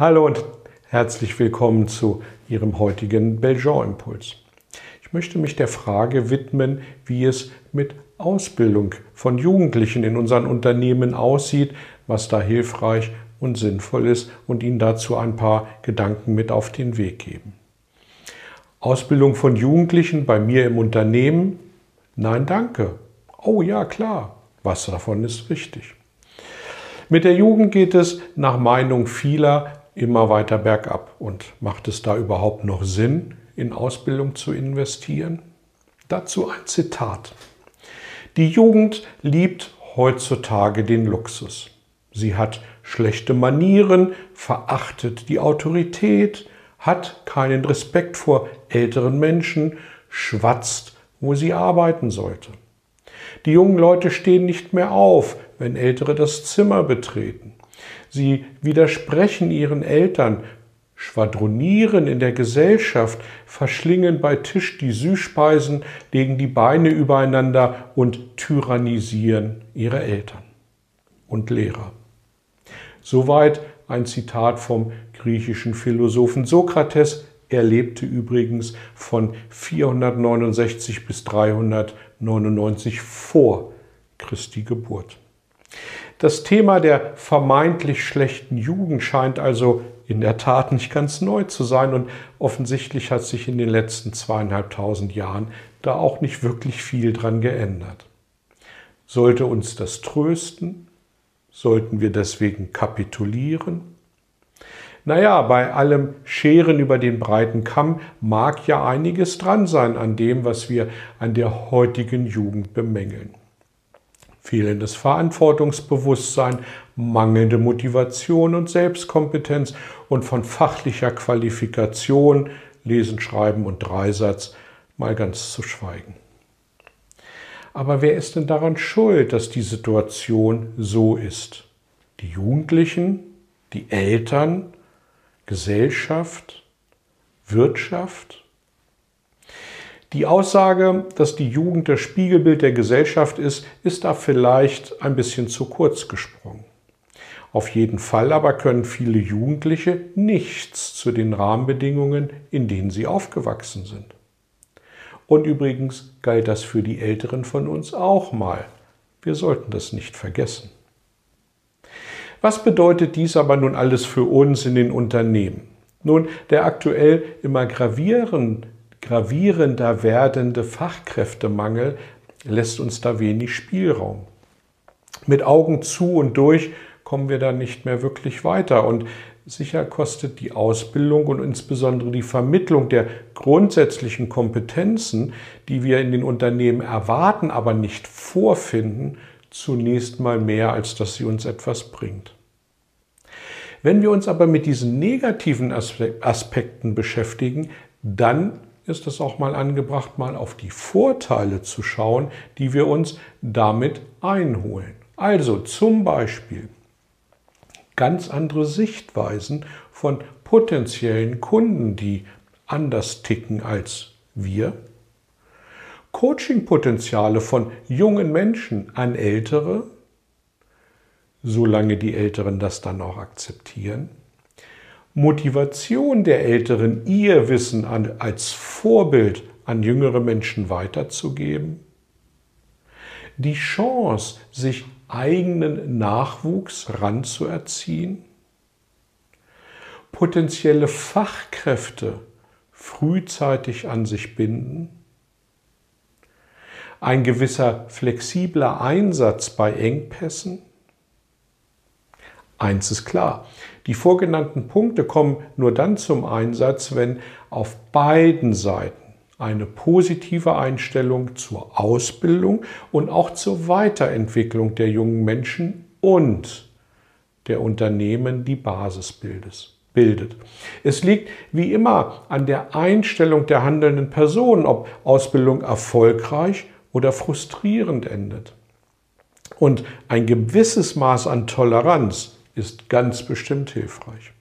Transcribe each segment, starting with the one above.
Hallo und herzlich willkommen zu Ihrem heutigen Belgian-Impuls. Ich möchte mich der Frage widmen, wie es mit Ausbildung von Jugendlichen in unseren Unternehmen aussieht, was da hilfreich und sinnvoll ist und Ihnen dazu ein paar Gedanken mit auf den Weg geben. Ausbildung von Jugendlichen bei mir im Unternehmen? Nein, danke. Oh ja, klar. Was davon ist richtig? Mit der Jugend geht es nach Meinung vieler immer weiter bergab. Und macht es da überhaupt noch Sinn, in Ausbildung zu investieren? Dazu ein Zitat. Die Jugend liebt heutzutage den Luxus. Sie hat schlechte Manieren, verachtet die Autorität, hat keinen Respekt vor älteren Menschen, schwatzt, wo sie arbeiten sollte. Die jungen Leute stehen nicht mehr auf, wenn Ältere das Zimmer betreten. Sie widersprechen ihren Eltern, schwadronieren in der Gesellschaft, verschlingen bei Tisch die Süßspeisen, legen die Beine übereinander und tyrannisieren ihre Eltern und Lehrer. Soweit ein Zitat vom griechischen Philosophen Sokrates. Er lebte übrigens von 469 bis 399 vor Christi Geburt. Das Thema der vermeintlich schlechten Jugend scheint also in der Tat nicht ganz neu zu sein und offensichtlich hat sich in den letzten zweieinhalbtausend Jahren da auch nicht wirklich viel dran geändert. Sollte uns das trösten? Sollten wir deswegen kapitulieren? Naja, bei allem Scheren über den breiten Kamm mag ja einiges dran sein an dem, was wir an der heutigen Jugend bemängeln. Fehlendes Verantwortungsbewusstsein, mangelnde Motivation und Selbstkompetenz und von fachlicher Qualifikation, Lesen, Schreiben und Dreisatz mal ganz zu schweigen. Aber wer ist denn daran schuld, dass die Situation so ist? Die Jugendlichen, die Eltern, Gesellschaft, Wirtschaft? Die Aussage, dass die Jugend das Spiegelbild der Gesellschaft ist, ist da vielleicht ein bisschen zu kurz gesprungen. Auf jeden Fall aber können viele Jugendliche nichts zu den Rahmenbedingungen, in denen sie aufgewachsen sind. Und übrigens galt das für die Älteren von uns auch mal. Wir sollten das nicht vergessen. Was bedeutet dies aber nun alles für uns in den Unternehmen? Nun, der aktuell immer gravierender werdende Fachkräftemangel lässt uns da wenig Spielraum. Mit Augen zu und durch kommen wir da nicht mehr wirklich weiter. Und Sicher kostet die Ausbildung und insbesondere die Vermittlung der grundsätzlichen Kompetenzen, die wir in den Unternehmen erwarten, aber nicht vorfinden, zunächst mal mehr, als dass sie uns etwas bringt. Wenn wir uns aber mit diesen negativen Aspekten beschäftigen, dann ist es auch mal angebracht, mal auf die Vorteile zu schauen, die wir uns damit einholen. Also zum Beispiel ganz andere Sichtweisen von potenziellen Kunden, die anders ticken als wir. Coachingpotenziale von jungen Menschen an Ältere, solange die Älteren das dann auch akzeptieren. Motivation der Älteren, ihr Wissen an, als Vorbild an jüngere Menschen weiterzugeben. Die Chance, sich eigenen Nachwuchs ranzuerziehen, potenzielle Fachkräfte frühzeitig an sich binden, ein gewisser flexibler Einsatz bei Engpässen. Eins ist klar, die vorgenannten Punkte kommen nur dann zum Einsatz, wenn auf beiden Seiten eine positive Einstellung zur Ausbildung und auch zur Weiterentwicklung der jungen Menschen und der Unternehmen die Basis bildet. Es liegt wie immer an der Einstellung der handelnden Person, ob Ausbildung erfolgreich oder frustrierend endet. Und ein gewisses Maß an Toleranz ist ganz bestimmt hilfreich.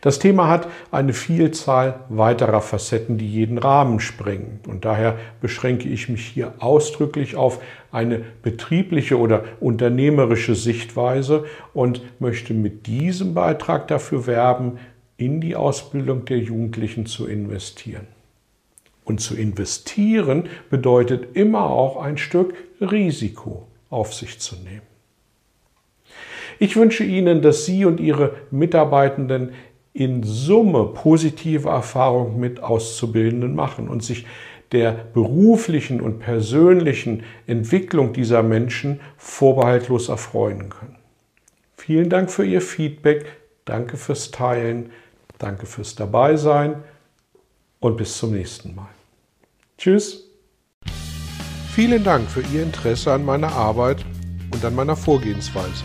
Das Thema hat eine Vielzahl weiterer Facetten, die jeden Rahmen sprengen. Und daher beschränke ich mich hier ausdrücklich auf eine betriebliche oder unternehmerische Sichtweise und möchte mit diesem Beitrag dafür werben, in die Ausbildung der Jugendlichen zu investieren. Und zu investieren bedeutet immer auch ein Stück Risiko auf sich zu nehmen. Ich wünsche Ihnen, dass Sie und Ihre Mitarbeitenden in Summe positive Erfahrungen mit Auszubildenden machen und sich der beruflichen und persönlichen Entwicklung dieser Menschen vorbehaltlos erfreuen können. Vielen Dank für Ihr Feedback, danke fürs Teilen, danke fürs Dabeisein und bis zum nächsten Mal. Tschüss. Vielen Dank für Ihr Interesse an meiner Arbeit und an meiner Vorgehensweise.